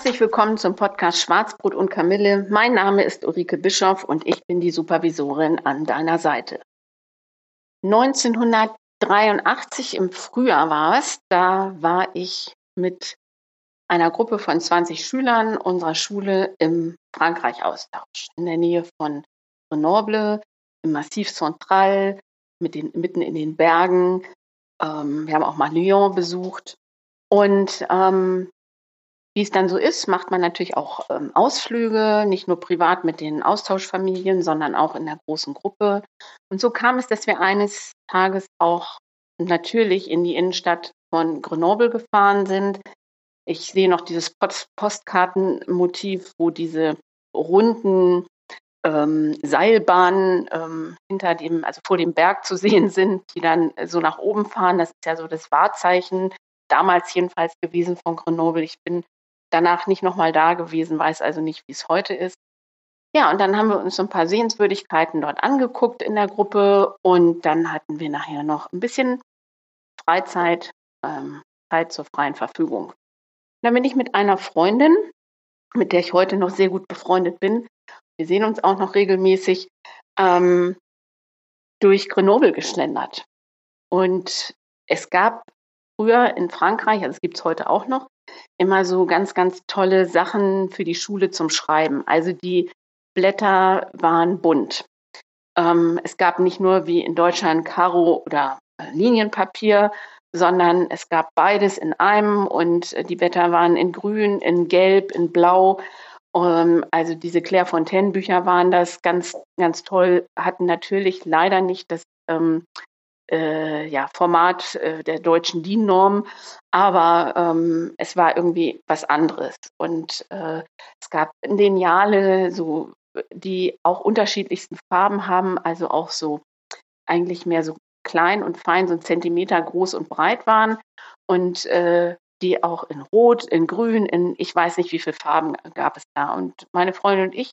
Herzlich willkommen zum Podcast Schwarzbrot und Kamille. Mein Name ist Ulrike Bischoff und ich bin die Supervisorin an deiner Seite. 1983 im Frühjahr war es, da war ich mit einer Gruppe von 20 Schülern unserer Schule im Frankreich-Austausch in der Nähe von Grenoble, im Massif Central, mit den, mitten in den Bergen. Ähm, wir haben auch mal Lyon besucht. Und ähm, wie es dann so ist, macht man natürlich auch ähm, Ausflüge, nicht nur privat mit den Austauschfamilien, sondern auch in der großen Gruppe. Und so kam es, dass wir eines Tages auch natürlich in die Innenstadt von Grenoble gefahren sind. Ich sehe noch dieses Post Postkartenmotiv, wo diese runden ähm, Seilbahnen ähm, hinter dem, also vor dem Berg zu sehen sind, die dann so nach oben fahren. Das ist ja so das Wahrzeichen damals jedenfalls gewesen von Grenoble. Ich bin danach nicht nochmal da gewesen, weiß also nicht, wie es heute ist. Ja, und dann haben wir uns so ein paar Sehenswürdigkeiten dort angeguckt in der Gruppe und dann hatten wir nachher noch ein bisschen Freizeit, ähm, Zeit zur freien Verfügung. dann bin ich mit einer Freundin, mit der ich heute noch sehr gut befreundet bin, wir sehen uns auch noch regelmäßig, ähm, durch Grenoble geschlendert. Und es gab früher in Frankreich, also es gibt es heute auch noch, immer so ganz, ganz tolle Sachen für die Schule zum Schreiben. Also die Blätter waren bunt. Ähm, es gab nicht nur wie in Deutschland Karo oder äh, Linienpapier, sondern es gab beides in einem und äh, die Blätter waren in grün, in gelb, in blau. Ähm, also diese Claire Fontaine Bücher waren das ganz, ganz toll, hatten natürlich leider nicht das ähm, äh, ja, Format äh, der deutschen DIN-Norm, aber ähm, es war irgendwie was anderes. Und äh, es gab Lineale, so, die auch unterschiedlichsten Farben haben, also auch so eigentlich mehr so klein und fein, so ein Zentimeter groß und breit waren und äh, die auch in Rot, in Grün, in ich weiß nicht, wie viele Farben gab es da. Und meine Freundin und ich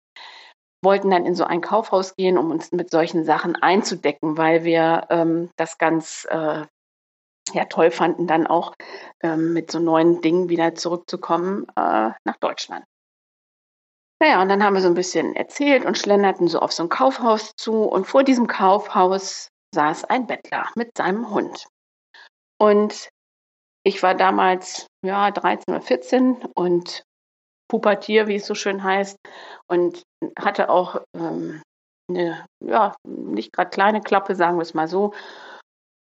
wollten dann in so ein Kaufhaus gehen, um uns mit solchen Sachen einzudecken, weil wir ähm, das ganz äh, ja, toll fanden, dann auch ähm, mit so neuen Dingen wieder zurückzukommen äh, nach Deutschland. Naja, und dann haben wir so ein bisschen erzählt und schlenderten so auf so ein Kaufhaus zu. Und vor diesem Kaufhaus saß ein Bettler mit seinem Hund. Und ich war damals ja 13 oder 14 und Pubertier, wie es so schön heißt, und hatte auch ähm, eine, ja, nicht gerade kleine Klappe, sagen wir es mal so.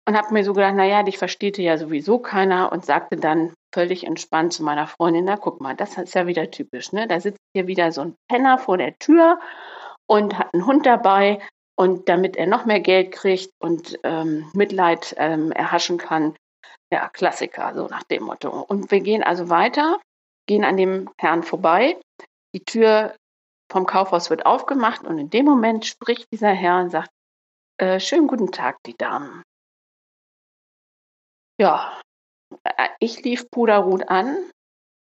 Und habe mir so gedacht, naja, dich versteht ja sowieso keiner und sagte dann völlig entspannt zu meiner Freundin, na guck mal, das ist ja wieder typisch, ne? Da sitzt hier wieder so ein Penner vor der Tür und hat einen Hund dabei und damit er noch mehr Geld kriegt und ähm, Mitleid ähm, erhaschen kann, ja, Klassiker, so nach dem Motto. Und wir gehen also weiter gehen an dem Herrn vorbei. Die Tür vom Kaufhaus wird aufgemacht und in dem Moment spricht dieser Herr und sagt, äh, schönen guten Tag, die Damen. Ja, äh, ich lief puderrot an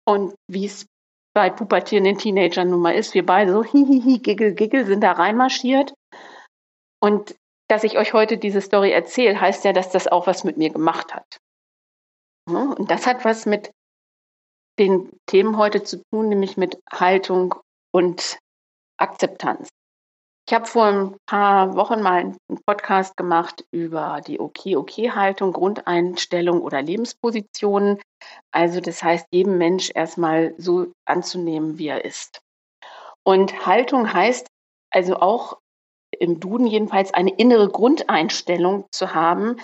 und wie es bei pubertierenden Teenagern nun mal ist, wir beide so hihihi, giggel, giggel sind da reinmarschiert. Und dass ich euch heute diese Story erzähle, heißt ja, dass das auch was mit mir gemacht hat. Und das hat was mit den Themen heute zu tun, nämlich mit Haltung und Akzeptanz. Ich habe vor ein paar Wochen mal einen Podcast gemacht über die Okay-Okay-Haltung, Grundeinstellung oder Lebenspositionen. Also das heißt, jedem Mensch erstmal so anzunehmen, wie er ist. Und Haltung heißt also auch im Duden jedenfalls eine innere Grundeinstellung zu haben,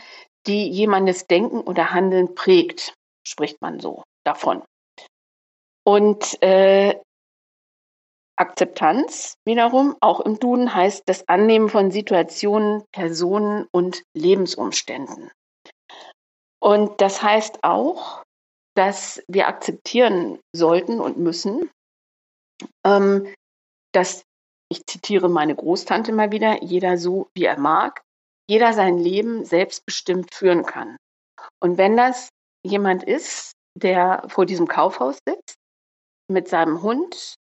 die jemandes Denken oder Handeln prägt, spricht man so davon. Und äh, Akzeptanz wiederum, auch im Duden, heißt das Annehmen von Situationen, Personen und Lebensumständen. Und das heißt auch, dass wir akzeptieren sollten und müssen, ähm, dass, ich zitiere meine Großtante mal wieder, jeder so, wie er mag, jeder sein Leben selbstbestimmt führen kann. Und wenn das jemand ist, der vor diesem Kaufhaus sitzt, mit seinem Hund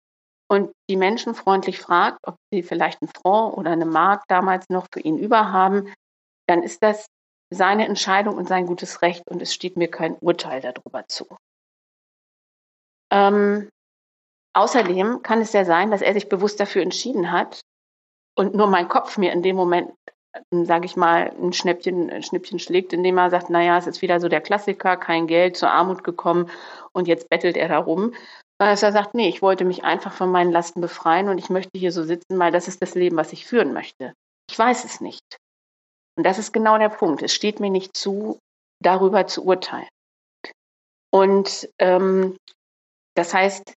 und die Menschen freundlich fragt, ob sie vielleicht einen Franc oder eine Mark damals noch für ihn überhaben, dann ist das seine Entscheidung und sein gutes Recht und es steht mir kein Urteil darüber zu. Ähm, außerdem kann es ja sein, dass er sich bewusst dafür entschieden hat und nur mein Kopf mir in dem Moment, sage ich mal, ein Schnäppchen, ein Schnippchen schlägt, indem er sagt, naja, es ist wieder so der Klassiker, kein Geld, zur Armut gekommen und jetzt bettelt er darum. Dass er sagt, nee, ich wollte mich einfach von meinen Lasten befreien und ich möchte hier so sitzen, weil das ist das Leben, was ich führen möchte. Ich weiß es nicht. Und das ist genau der Punkt. Es steht mir nicht zu, darüber zu urteilen. Und ähm, das heißt,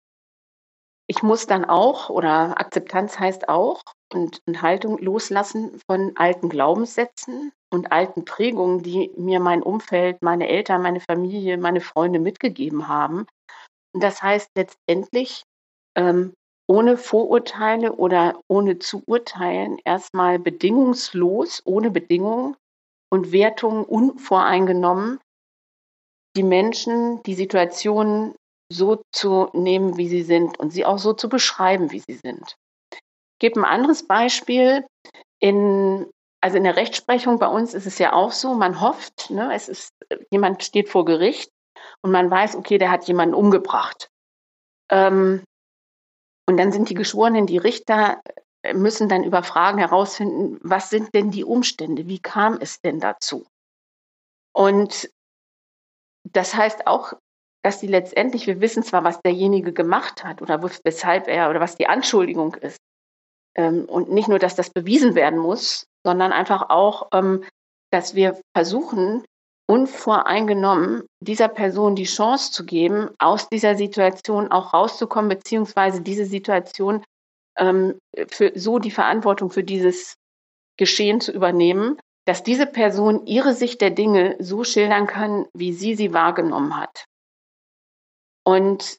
ich muss dann auch, oder Akzeptanz heißt auch, und, und Haltung loslassen von alten Glaubenssätzen und alten Prägungen, die mir mein Umfeld, meine Eltern, meine Familie, meine Freunde mitgegeben haben. Und das heißt letztendlich, ähm, ohne Vorurteile oder ohne zu urteilen, erstmal bedingungslos, ohne Bedingungen und Wertungen unvoreingenommen, die Menschen, die Situationen so zu nehmen, wie sie sind und sie auch so zu beschreiben, wie sie sind. Ich gebe ein anderes Beispiel. In, also in der Rechtsprechung bei uns ist es ja auch so, man hofft, ne, es ist, jemand steht vor Gericht und man weiß, okay, der hat jemanden umgebracht. Ähm, und dann sind die Geschworenen, die Richter, äh, müssen dann über Fragen herausfinden, was sind denn die Umstände? Wie kam es denn dazu? Und das heißt auch, dass die letztendlich, wir wissen zwar, was derjenige gemacht hat oder weshalb er oder was die Anschuldigung ist. Ähm, und nicht nur, dass das bewiesen werden muss, sondern einfach auch, ähm, dass wir versuchen, unvoreingenommen dieser Person die Chance zu geben, aus dieser Situation auch rauszukommen, beziehungsweise diese Situation ähm, für so die Verantwortung für dieses Geschehen zu übernehmen, dass diese Person ihre Sicht der Dinge so schildern kann, wie sie sie wahrgenommen hat. Und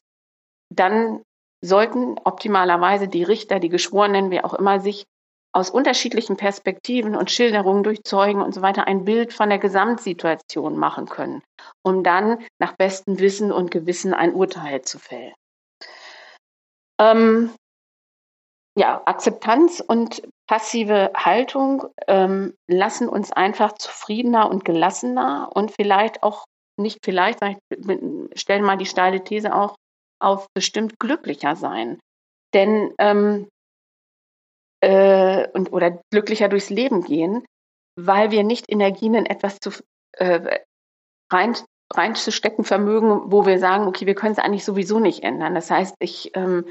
dann sollten optimalerweise die Richter, die Geschworenen, wer auch immer, sich aus unterschiedlichen Perspektiven und Schilderungen durch Zeugen und so weiter ein Bild von der Gesamtsituation machen können, um dann nach bestem Wissen und Gewissen ein Urteil zu fällen. Ähm, ja, Akzeptanz und passive Haltung ähm, lassen uns einfach zufriedener und gelassener und vielleicht auch nicht vielleicht, stellen mal die steile These auch auf bestimmt glücklicher sein. Denn ähm, äh, und, oder glücklicher durchs Leben gehen, weil wir nicht Energien in etwas zu, äh, rein, reinzustecken vermögen, wo wir sagen, okay, wir können es eigentlich sowieso nicht ändern. Das heißt, ich ähm,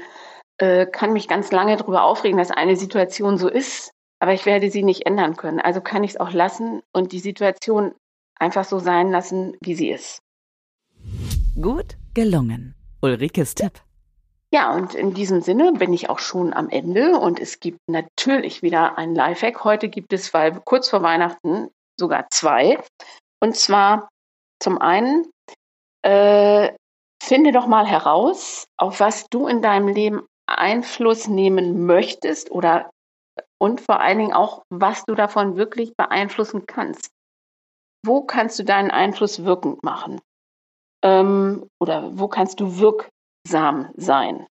äh, kann mich ganz lange darüber aufregen, dass eine Situation so ist, aber ich werde sie nicht ändern können. Also kann ich es auch lassen und die Situation einfach so sein lassen, wie sie ist. Gut gelungen. Ulrikes Tipp. Ja, und in diesem Sinne bin ich auch schon am Ende und es gibt natürlich wieder ein Lifehack. Heute gibt es, weil kurz vor Weihnachten sogar zwei. Und zwar zum einen, äh, finde doch mal heraus, auf was du in deinem Leben Einfluss nehmen möchtest oder und vor allen Dingen auch, was du davon wirklich beeinflussen kannst. Wo kannst du deinen Einfluss wirkend machen? Ähm, oder wo kannst du wirk wirksam sein?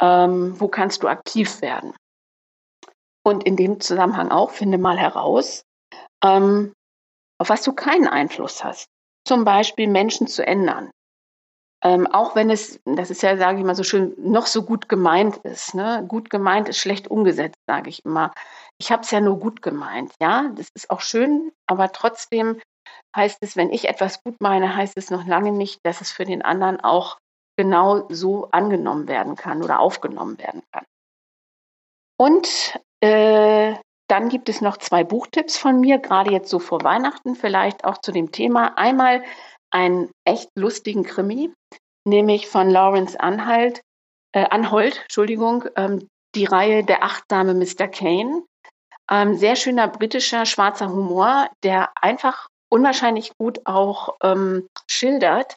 Ähm, wo kannst du aktiv werden? Und in dem Zusammenhang auch finde mal heraus, ähm, auf was du keinen Einfluss hast. Zum Beispiel Menschen zu ändern. Ähm, auch wenn es, das ist ja, sage ich mal so schön, noch so gut gemeint ist. Ne? Gut gemeint ist schlecht umgesetzt, sage ich immer. Ich habe es ja nur gut gemeint. Ja, das ist auch schön, aber trotzdem heißt es, wenn ich etwas gut meine, heißt es noch lange nicht, dass es für den anderen auch genau so angenommen werden kann oder aufgenommen werden kann. Und äh, dann gibt es noch zwei Buchtipps von mir, gerade jetzt so vor Weihnachten, vielleicht auch zu dem Thema. Einmal einen echt lustigen Krimi, nämlich von Lawrence Anhalt, äh, Anhold, Entschuldigung, ähm, die Reihe Der achtsame Mr. Kane. Ähm, sehr schöner britischer schwarzer Humor, der einfach unwahrscheinlich gut auch ähm, schildert,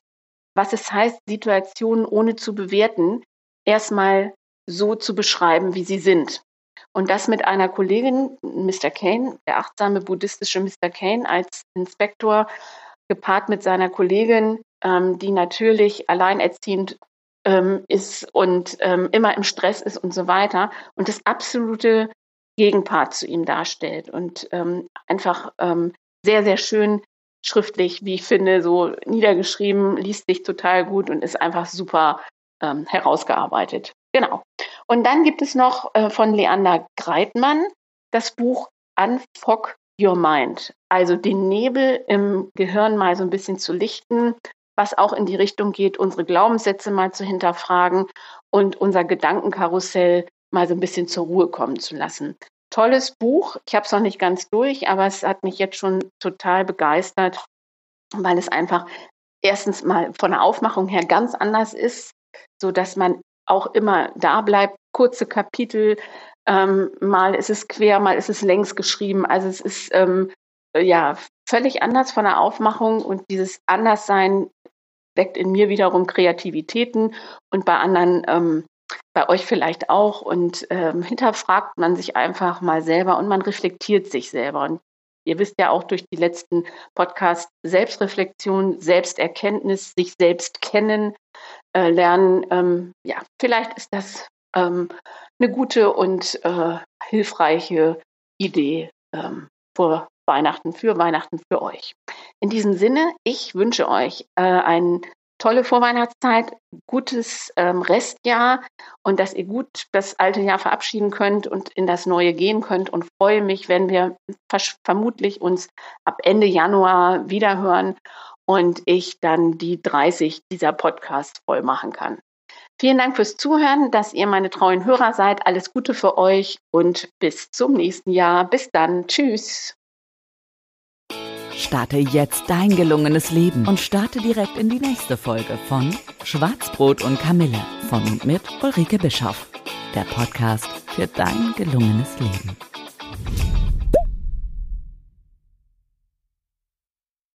was es heißt, Situationen ohne zu bewerten, erstmal so zu beschreiben, wie sie sind. Und das mit einer Kollegin, Mr. Kane, der achtsame buddhistische Mr. Kane als Inspektor, gepaart mit seiner Kollegin, ähm, die natürlich alleinerziehend ähm, ist und ähm, immer im Stress ist und so weiter und das absolute Gegenpart zu ihm darstellt und ähm, einfach ähm, sehr, sehr schön schriftlich, wie ich finde, so niedergeschrieben, liest sich total gut und ist einfach super ähm, herausgearbeitet. Genau. Und dann gibt es noch äh, von Leander Greitmann das Buch Unfog Your Mind. Also den Nebel im Gehirn mal so ein bisschen zu lichten, was auch in die Richtung geht, unsere Glaubenssätze mal zu hinterfragen und unser Gedankenkarussell mal so ein bisschen zur Ruhe kommen zu lassen. Tolles Buch. Ich habe es noch nicht ganz durch, aber es hat mich jetzt schon total begeistert, weil es einfach erstens mal von der Aufmachung her ganz anders ist, so dass man auch immer da bleibt. Kurze Kapitel, ähm, mal ist es quer, mal ist es längs geschrieben. Also es ist ähm, ja völlig anders von der Aufmachung und dieses Anderssein weckt in mir wiederum Kreativitäten und bei anderen, ähm, bei euch vielleicht auch. Und ähm, hinterfragt man sich einfach mal selber und man reflektiert sich selber. Und ihr wisst ja auch durch die letzten Podcasts Selbstreflexion, Selbsterkenntnis, sich selbst kennen, äh, lernen. Ähm, ja, vielleicht ist das ähm, eine gute und äh, hilfreiche Idee ähm, vor Weihnachten, für Weihnachten für euch. In diesem Sinne, ich wünsche euch äh, eine tolle Vorweihnachtszeit, gutes ähm, Restjahr und dass ihr gut das alte Jahr verabschieden könnt und in das neue gehen könnt und freue mich, wenn wir vermutlich uns ab Ende Januar wiederhören und ich dann die 30 dieser Podcast voll machen kann. Vielen Dank fürs Zuhören, dass ihr meine treuen Hörer seid. Alles Gute für euch und bis zum nächsten Jahr. Bis dann. Tschüss. Starte jetzt dein gelungenes Leben und starte direkt in die nächste Folge von Schwarzbrot und Kamille von und mit Ulrike Bischoff. Der Podcast für dein gelungenes Leben.